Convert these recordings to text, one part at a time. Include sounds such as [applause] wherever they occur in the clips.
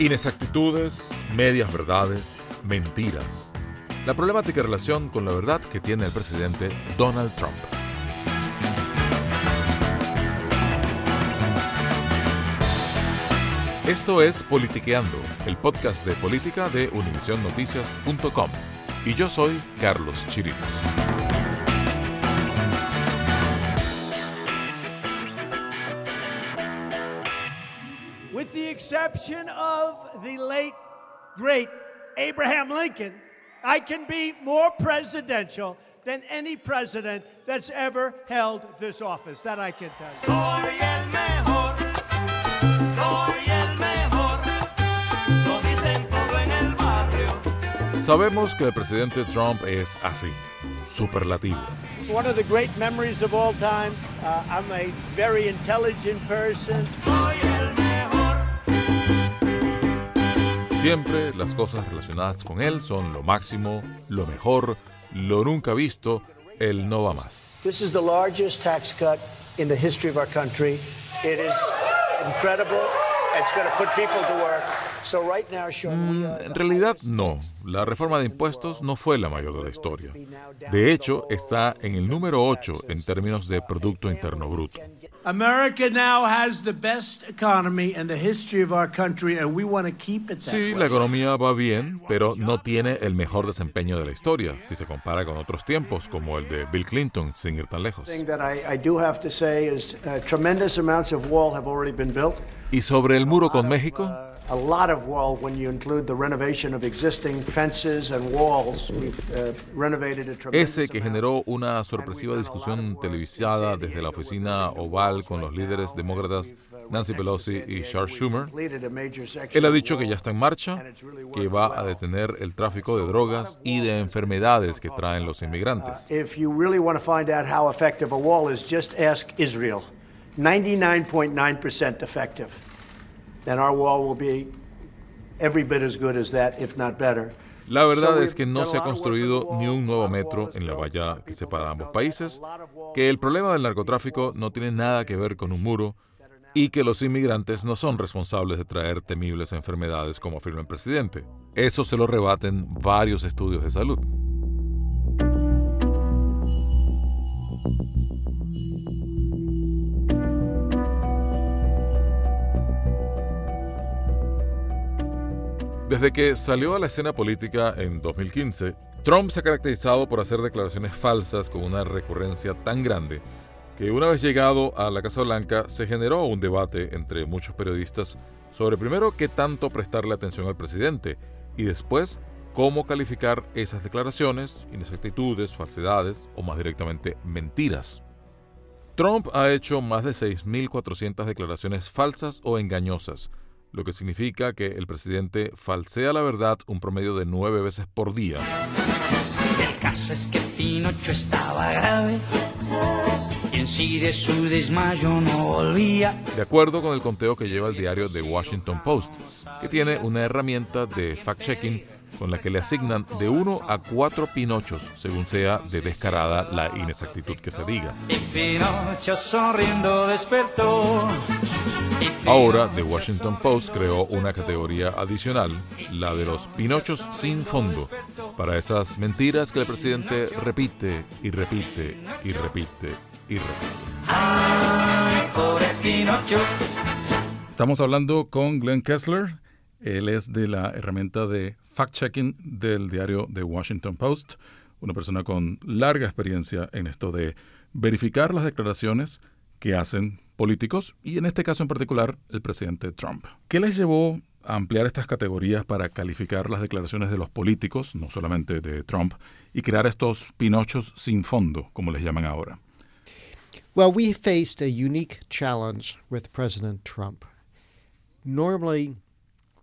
Inexactitudes, medias verdades, mentiras. La problemática relación con la verdad que tiene el presidente Donald Trump. Esto es Politiqueando, el podcast de política de univisionnoticias.com. Y yo soy Carlos Chirinos. Exception of the late, great Abraham Lincoln, I can be more presidential than any president that's ever held this office. That I can tell you. Sabemos que el presidente Trump es así, superlativo. One of the great memories of all time. Uh, I'm a very intelligent person. Siempre las cosas relacionadas con él son lo máximo, lo mejor, lo nunca visto, el no va más. This is the largest tax cut in the history of our country. It is incredible. It's going to put people to work. Are En realidad no, la reforma de impuestos no fue la mayor de la historia. De hecho, está en el número 8 en términos de Producto Interno Bruto. America now has the best economy in the history of our country, and we want to keep it that Sí, la economía va bien, pero no tiene el mejor desempeño de la historia, si se compara con otros tiempos, como el de Bill Clinton, sin ir tan lejos. thing that I, I do have to say is uh, tremendous amounts of wall have already been built. Y sobre el muro con México, A lot of wall when you include the renovation of existing fences and walls. We've uh, renovated a tremendous ese que generó una sorpresiva discusión televisada desde la oficina oval con los líderes demócratas Nancy Pelosi y Charles Schumer. Él ha dicho que ya está en marcha, que va a detener el tráfico de drogas y de enfermedades que traen los inmigrantes. If you really want to find out how effective a wall is, just ask Israel. 99.9% effective. La verdad es que no se ha construido ni un nuevo metro en la valla que separa ambos países, que el problema del narcotráfico no tiene nada que ver con un muro y que los inmigrantes no son responsables de traer temibles enfermedades como afirma el presidente. Eso se lo rebaten varios estudios de salud. Desde que salió a la escena política en 2015, Trump se ha caracterizado por hacer declaraciones falsas con una recurrencia tan grande que una vez llegado a la Casa Blanca se generó un debate entre muchos periodistas sobre primero qué tanto prestarle atención al presidente y después cómo calificar esas declaraciones, inexactitudes, falsedades o más directamente mentiras. Trump ha hecho más de 6.400 declaraciones falsas o engañosas, lo que significa que el presidente falsea la verdad un promedio de nueve veces por día. El caso es que Pinocho estaba grave y en sí de su desmayo no volvía. De acuerdo con el conteo que lleva el diario The Washington Post, que tiene una herramienta de fact-checking con la que le asignan de 1 a 4 pinochos, según sea de descarada la inexactitud que se diga. Ahora, The Washington Post creó una categoría adicional, la de los pinochos sin fondo, para esas mentiras que el presidente repite y repite y repite y repite. Estamos hablando con Glenn Kessler. Él es de la herramienta de fact-checking del diario The Washington Post, una persona con larga experiencia en esto de verificar las declaraciones que hacen políticos y en este caso en particular el presidente Trump. ¿Qué les llevó a ampliar estas categorías para calificar las declaraciones de los políticos, no solamente de Trump, y crear estos pinochos sin fondo, como les llaman ahora? Well, we faced a unique challenge with President Trump. Normally,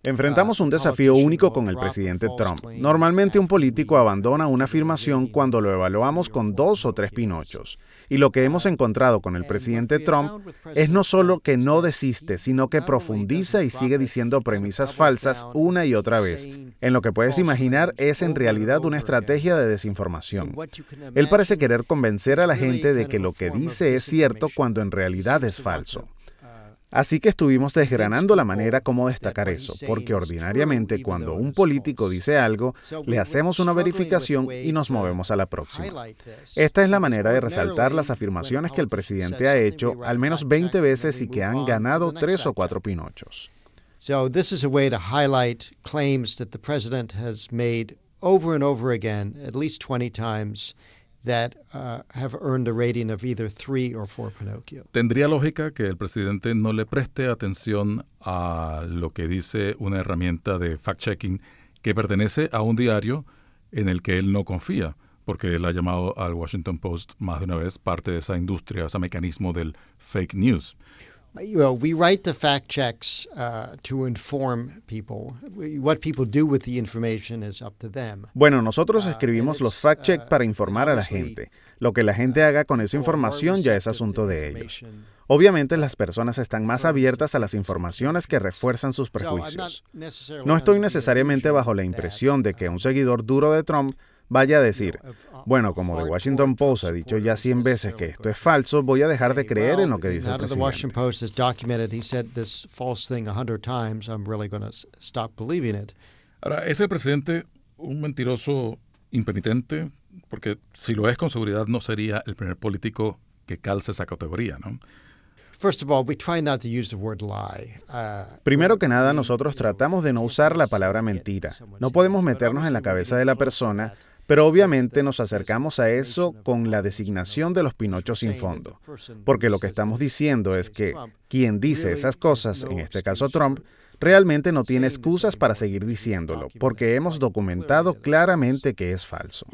Enfrentamos un desafío único con el presidente Trump. Normalmente un político abandona una afirmación cuando lo evaluamos con dos o tres pinochos. Y lo que hemos encontrado con el presidente Trump es no solo que no desiste, sino que profundiza y sigue diciendo premisas falsas una y otra vez. En lo que puedes imaginar es en realidad una estrategia de desinformación. Él parece querer convencer a la gente de que lo que dice es cierto cuando en realidad es falso. Así que estuvimos desgranando la manera como destacar eso, porque ordinariamente cuando un político dice algo, le hacemos una verificación y nos movemos a la próxima. Esta es la manera de resaltar las afirmaciones que el presidente ha hecho al menos 20 veces y que han ganado tres o cuatro pinochos. So this is a way to highlight claims that the has made over and over again, at least 20 times, that uh, have earned a rating of either three or four Pinocchio. Tendría lógica que el presidente no le preste atención a lo que dice una herramienta de fact-checking que pertenece a un diario en el que él no confía, porque él ha llamado al Washington Post más de una vez parte de esa industria, ese mecanismo del fake news. Well, we write the fact checks uh, to inform people. What people do with the information is up to them. Bueno, nosotros escribimos los fact checks para informar a la gente. Lo que la gente haga con esa información ya es asunto de ellos. Obviamente las personas están más abiertas a las informaciones que refuerzan sus prejuicios. No estoy necesariamente bajo la impresión de que un seguidor duro de Trump vaya a decir, bueno, como The Washington Post ha dicho ya 100 veces que esto es falso, voy a dejar de creer en lo que dice el presidente. Ahora, ¿es el presidente un mentiroso impenitente? Porque si lo es con seguridad no sería el primer político que calce esa categoría, ¿no? Primero que nada, nosotros tratamos de no usar la palabra mentira. No podemos meternos en la cabeza de la persona, pero obviamente nos acercamos a eso con la designación de los pinochos sin fondo. Porque lo que estamos diciendo es que quien dice esas cosas, en este caso Trump, realmente no tiene excusas para seguir diciéndolo, porque hemos documentado claramente que es falso.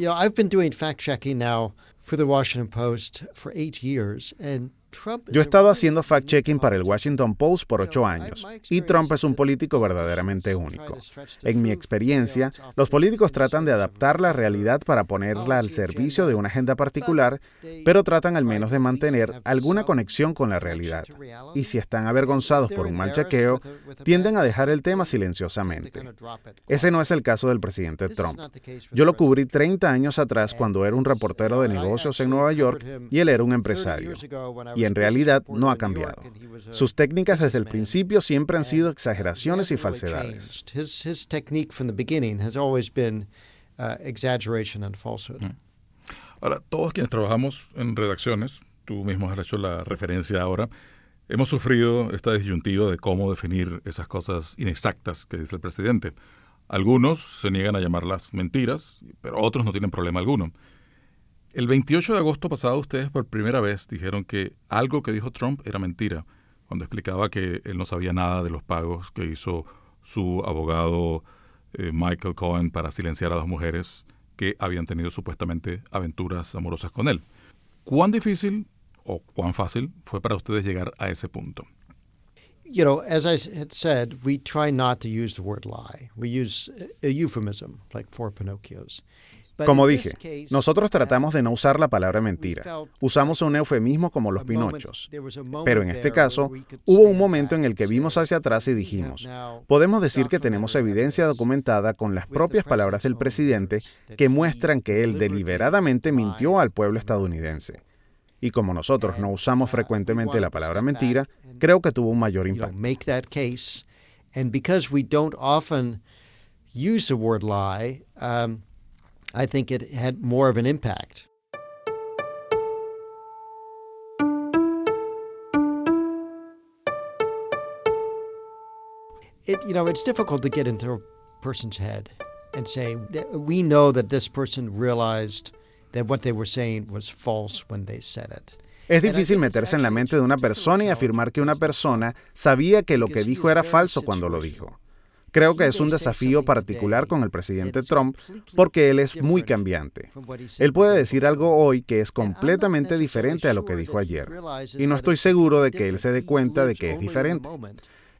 Yo he estado haciendo fact-checking para el Washington Post por ocho años y Trump es un político verdaderamente único. En mi experiencia, los políticos tratan de adaptar la realidad para ponerla al servicio de una agenda particular, pero tratan al menos de mantener alguna conexión con la realidad. Y si están avergonzados por un mal chequeo, tienden a dejar el tema silenciosamente. Ese no es el caso del presidente Trump. Yo lo cubrí 30 años atrás cuando era un reportero de negocios en Nueva York y él era un empresario y en realidad no ha cambiado. Sus técnicas desde el principio siempre han sido exageraciones y falsedades. Ahora, todos quienes trabajamos en redacciones, tú mismo has hecho la referencia ahora, hemos sufrido esta disyuntiva de cómo definir esas cosas inexactas que dice el presidente. Algunos se niegan a llamarlas mentiras, pero otros no tienen problema alguno. El 28 de agosto pasado ustedes por primera vez dijeron que algo que dijo Trump era mentira, cuando explicaba que él no sabía nada de los pagos que hizo su abogado eh, Michael Cohen para silenciar a las mujeres que habían tenido supuestamente aventuras amorosas con él. ¿Cuán difícil o cuán fácil fue para ustedes llegar a ese punto? You know, as I had said, we try not to use the word lie. We use a euphemism, like four Pinocchios. Como dije, nosotros tratamos de no usar la palabra mentira. Usamos un eufemismo como los pinochos. Pero en este caso, hubo un momento en el que vimos hacia atrás y dijimos, podemos decir que tenemos evidencia documentada con las propias palabras del presidente que muestran que él deliberadamente mintió al pueblo estadounidense. Y como nosotros no usamos frecuentemente la palabra mentira, creo que tuvo un mayor impacto. I think it had more of an impact. It, you know, it's difficult to get into a person's head and say, we know that this person realized that what they were saying was false when they said it. Es difícil meterse en la mente de una persona y afirmar que una persona sabía que lo que dijo era falso cuando lo dijo. Creo que es un desafío particular con el presidente Trump porque él es muy cambiante. Él puede decir algo hoy que es completamente diferente a lo que dijo ayer. Y no estoy seguro de que él se dé cuenta de que es diferente.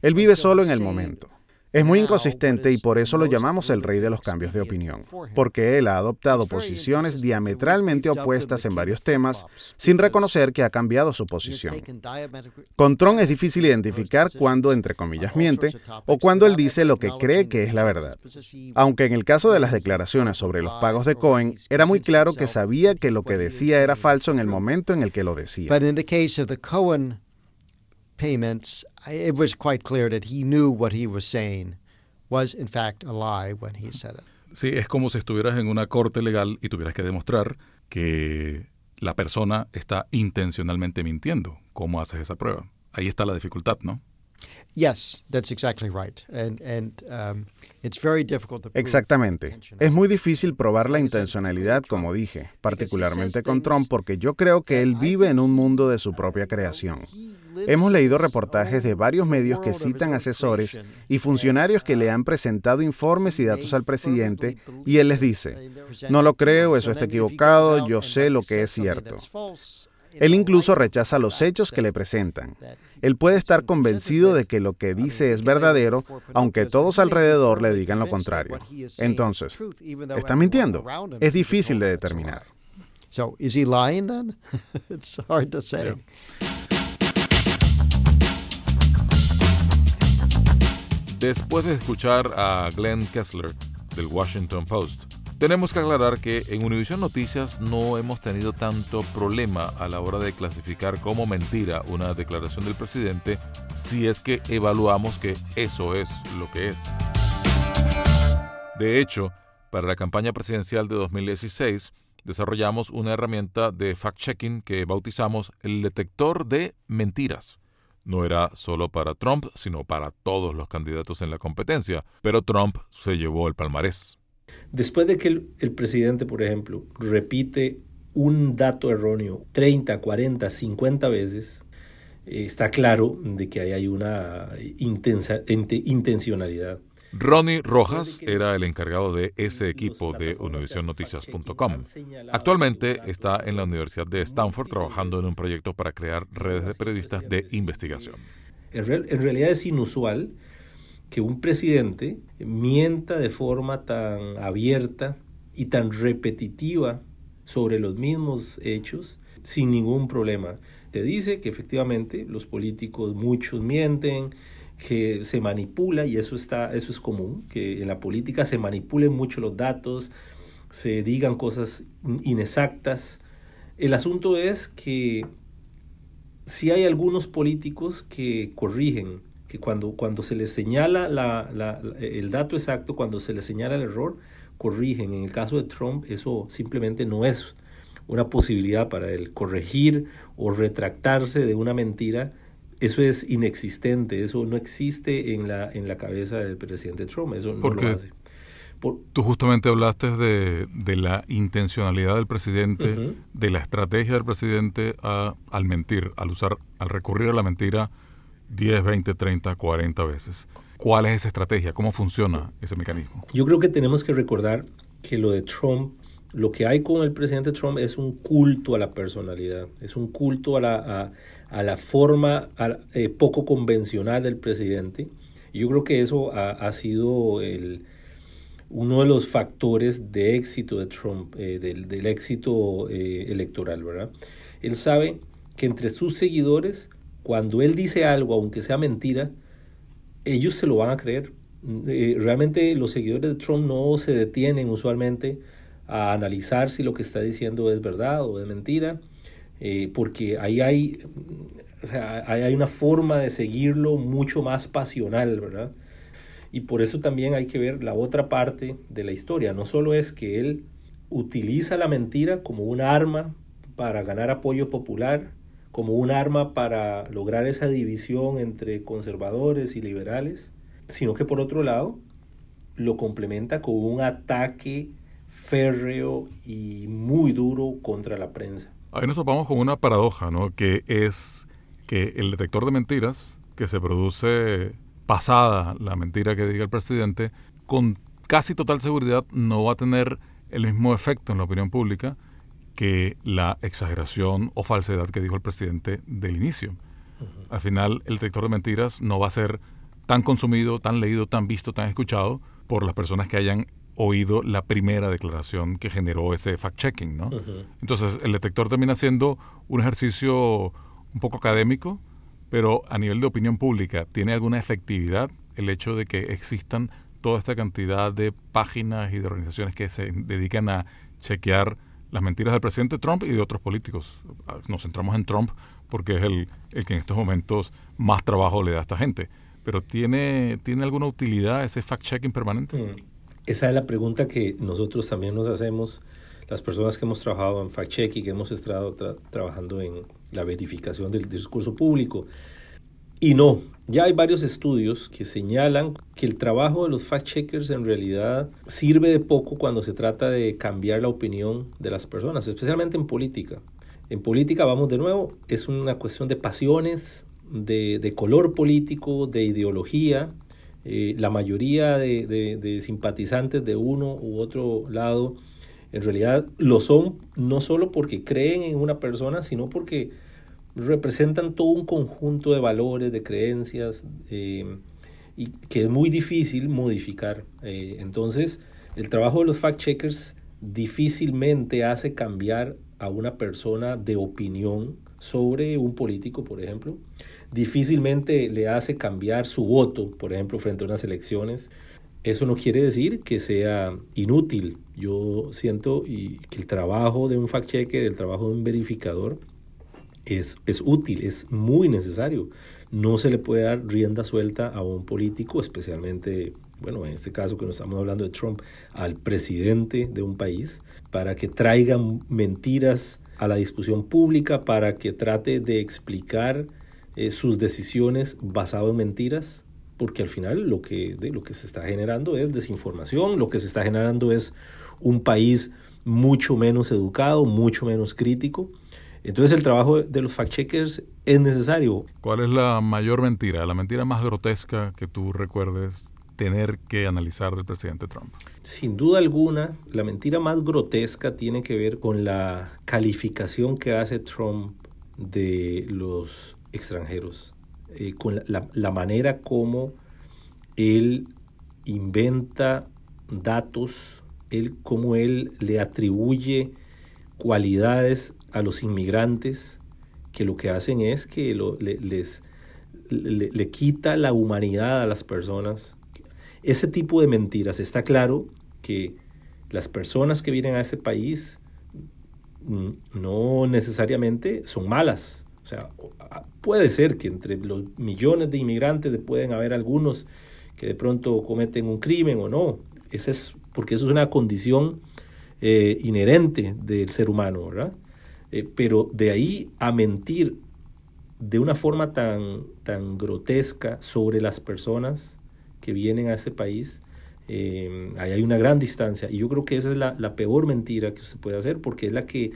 Él vive solo en el momento. Es muy inconsistente y por eso lo llamamos el rey de los cambios de opinión, porque él ha adoptado posiciones diametralmente opuestas en varios temas sin reconocer que ha cambiado su posición. Con Trump es difícil identificar cuándo, entre comillas, miente o cuando él dice lo que cree que es la verdad. Aunque en el caso de las declaraciones sobre los pagos de Cohen, era muy claro que sabía que lo que decía era falso en el momento en el que lo decía. Payments, it was quite clear that he knew what he was saying was in fact a lie when he said it. Sí, es como si estuvieras en una corte legal y tuvieras que demostrar que la persona está intencionalmente mintiendo. ¿Cómo haces esa prueba? Ahí está la dificultad, ¿no? Exactamente. Es muy difícil probar la intencionalidad, como dije, particularmente con Trump, porque yo creo que él vive en un mundo de su propia creación. Hemos leído reportajes de varios medios que citan asesores y funcionarios que le han presentado informes y datos al presidente y él les dice, no lo creo, eso está equivocado, yo sé lo que es cierto. Él incluso rechaza los hechos que le presentan. Él puede estar convencido de que lo que dice es verdadero, aunque todos alrededor le digan lo contrario. Entonces, ¿está mintiendo? Es difícil de determinar. [laughs] Después de escuchar a Glenn Kessler del Washington Post, tenemos que aclarar que en Univision Noticias no hemos tenido tanto problema a la hora de clasificar como mentira una declaración del presidente si es que evaluamos que eso es lo que es. De hecho, para la campaña presidencial de 2016, desarrollamos una herramienta de fact-checking que bautizamos el detector de mentiras no era solo para Trump, sino para todos los candidatos en la competencia, pero Trump se llevó el palmarés. Después de que el, presidente, por ejemplo, repite un dato erróneo 30, 40, 50 veces, eh, está claro de que ahí hay una intensa, intencionalidad. Ronnie Rojas era el encargado de ese equipo de UnivisionNoticias.com. Actualmente está en la Universidad de Stanford trabajando en un proyecto para crear redes de periodistas de investigación. En, realidad es inusual que un presidente mienta de forma tan abierta y tan repetitiva sobre los mismos hechos sin ningún problema. Te dice que efectivamente los políticos muchos mienten, que se manipula, y eso, está, eso es común, que en la política se manipulen mucho los datos, se digan cosas inexactas. El asunto es que si hay algunos políticos que corrigen, que cuando, cuando se les señala la, el dato exacto, cuando se les señala el error, corrigen. En el caso de Trump, eso simplemente no es una posibilidad para él. Corregir o retractarse de una mentira eso es inexistente, eso no existe en la, en la cabeza del presidente Trump, eso no lo hace. Tú justamente hablaste de, de, la intencionalidad del presidente, de la estrategia del presidente al mentir, al usar, al recurrir a la mentira 10, 20, 30, 40 veces. ¿Cuál es esa estrategia? ¿Cómo funciona ese mecanismo? Yo creo que tenemos que recordar que lo de Trump, lo que hay con el presidente Trump es un culto a la personalidad, es un culto a la, a, la forma eh, poco convencional del presidente. Yo creo que eso ha, sido el, uno de los factores de éxito de Trump, eh, del, del, éxito eh, electoral, ¿verdad? Él sabe que entre sus seguidores, cuando él dice algo, aunque sea mentira, ellos se lo van a creer. Eh, realmente los seguidores de Trump no se detienen usualmente a analizar si lo que está diciendo es verdad o es mentira, eh, porque ahí hay, o sea, hay una forma de seguirlo mucho más pasional, ¿verdad? Y por eso también hay que ver la otra parte de la historia. No solo es que él utiliza la mentira como un arma para ganar apoyo popular, como un arma para lograr esa división entre conservadores y liberales, sino que por otro lado lo complementa con un ataque férreo y muy duro contra la prensa. Ahí nos topamos con una paradoja, ¿no? Que es que el detector de mentiras que se produce pasada la mentira que diga el presidente, con casi total seguridad no va a tener el mismo efecto en la opinión pública que la exageración o falsedad que dijo el presidente del inicio. Al final, el detector de mentiras no va a ser tan consumido, tan leído, tan visto, tan escuchado por las personas que hayan oído la primera declaración que generó ese fact-checking, ¿no? Entonces, el detector termina siendo un ejercicio un poco académico, pero a nivel de opinión pública, ¿tiene alguna efectividad el hecho de que existan toda esta cantidad de páginas y de organizaciones que se dedican a chequear las mentiras del presidente Trump y de otros políticos. Nos centramos en Trump porque es el, que en estos momentos más trabajo le da a esta gente. Pero ¿tiene, ¿tiene alguna utilidad ese fact-checking permanente? Mm. Esa es la pregunta que nosotros también nos hacemos, las personas que hemos trabajado en fact-checking, que hemos estado trabajando en la verificación del discurso público. Y no, ya hay varios estudios que señalan que el trabajo de los fact-checkers en realidad sirve de poco cuando se trata de cambiar la opinión de las personas, especialmente en política. En política, vamos de nuevo, es una cuestión de pasiones, de, color político, de ideología. Eh, la mayoría de, de simpatizantes de uno u otro lado en realidad lo son no solo porque creen en una persona, sino porque representan todo un conjunto de valores, de creencias, eh, y que es muy difícil modificar. Eh, entonces, el trabajo de los fact-checkers difícilmente hace cambiar a una persona de opinión sobre un político, por ejemplo. Difícilmente le hace cambiar su voto, por ejemplo, frente a unas elecciones. Eso no quiere decir que sea inútil. Yo siento que el trabajo de un fact-checker, el trabajo de un verificador, es, es útil, es muy necesario. No se le puede dar rienda suelta a un político, especialmente, bueno, en este caso que nos estamos hablando de Trump, al presidente de un país, para que traiga mentiras a la discusión pública, para que trate de explicar eh, sus decisiones basado en mentiras, porque al final lo que, lo que se está generando es desinformación, lo que se está generando es un país mucho menos educado, mucho menos crítico. Entonces el trabajo de los fact-checkers es necesario. ¿Cuál es la mayor mentira, la mentira más grotesca que tú recuerdes tener que analizar del presidente Trump? Sin duda alguna, la mentira más grotesca tiene que ver con la calificación que hace Trump de los extranjeros, eh, con la, la manera como él inventa datos, él, cómo él le atribuye cualidades a los inmigrantes que lo que hacen es que le, les le, quita la humanidad a las personas. Ese tipo de mentiras, está claro que las personas que vienen a ese país no necesariamente son malas. O sea, puede ser que entre los millones de inmigrantes pueden haber algunos que de pronto cometen un crimen o no. Ese es, porque eso es una condición eh, inherente del ser humano, ¿verdad? Eh, pero de ahí a mentir de una forma tan, tan grotesca sobre las personas que vienen a ese país, Eh, ahí hay una gran distancia y yo creo que esa es la, la peor mentira que usted puede hacer porque es la que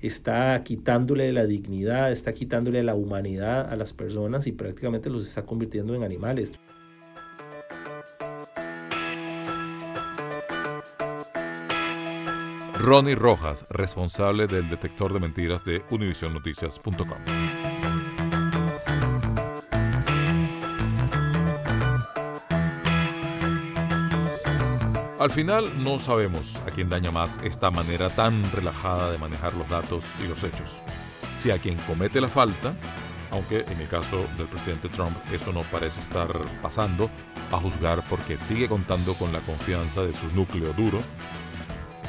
está quitándole la dignidad, está quitándole la humanidad a las personas y prácticamente los está convirtiendo en animales. Ronnie Rojas, responsable del detector de mentiras de univisionnoticias.com. Al final no sabemos a quién daña más esta manera tan relajada de manejar los datos y los hechos. Si a quien comete la falta, aunque en el caso del presidente Trump eso no parece estar pasando, a juzgar porque sigue contando con la confianza de su núcleo duro,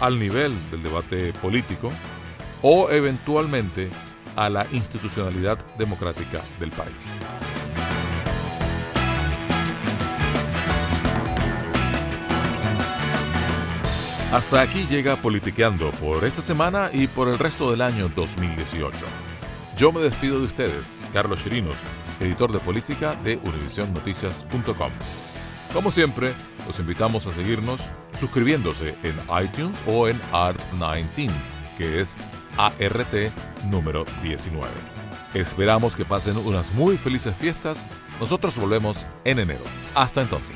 al nivel del debate político o eventualmente a la institucionalidad democrática del país. Hasta aquí llega Politiqueando por esta semana y por el resto del año 2018. Yo me despido de ustedes, Carlos Chirinos, editor de política de UnivisionNoticias.com. Como siempre, los invitamos a seguirnos suscribiéndose en iTunes o en Art19, que es ART número 19. Esperamos que pasen unas muy felices fiestas. Nosotros volvemos en enero. Hasta entonces.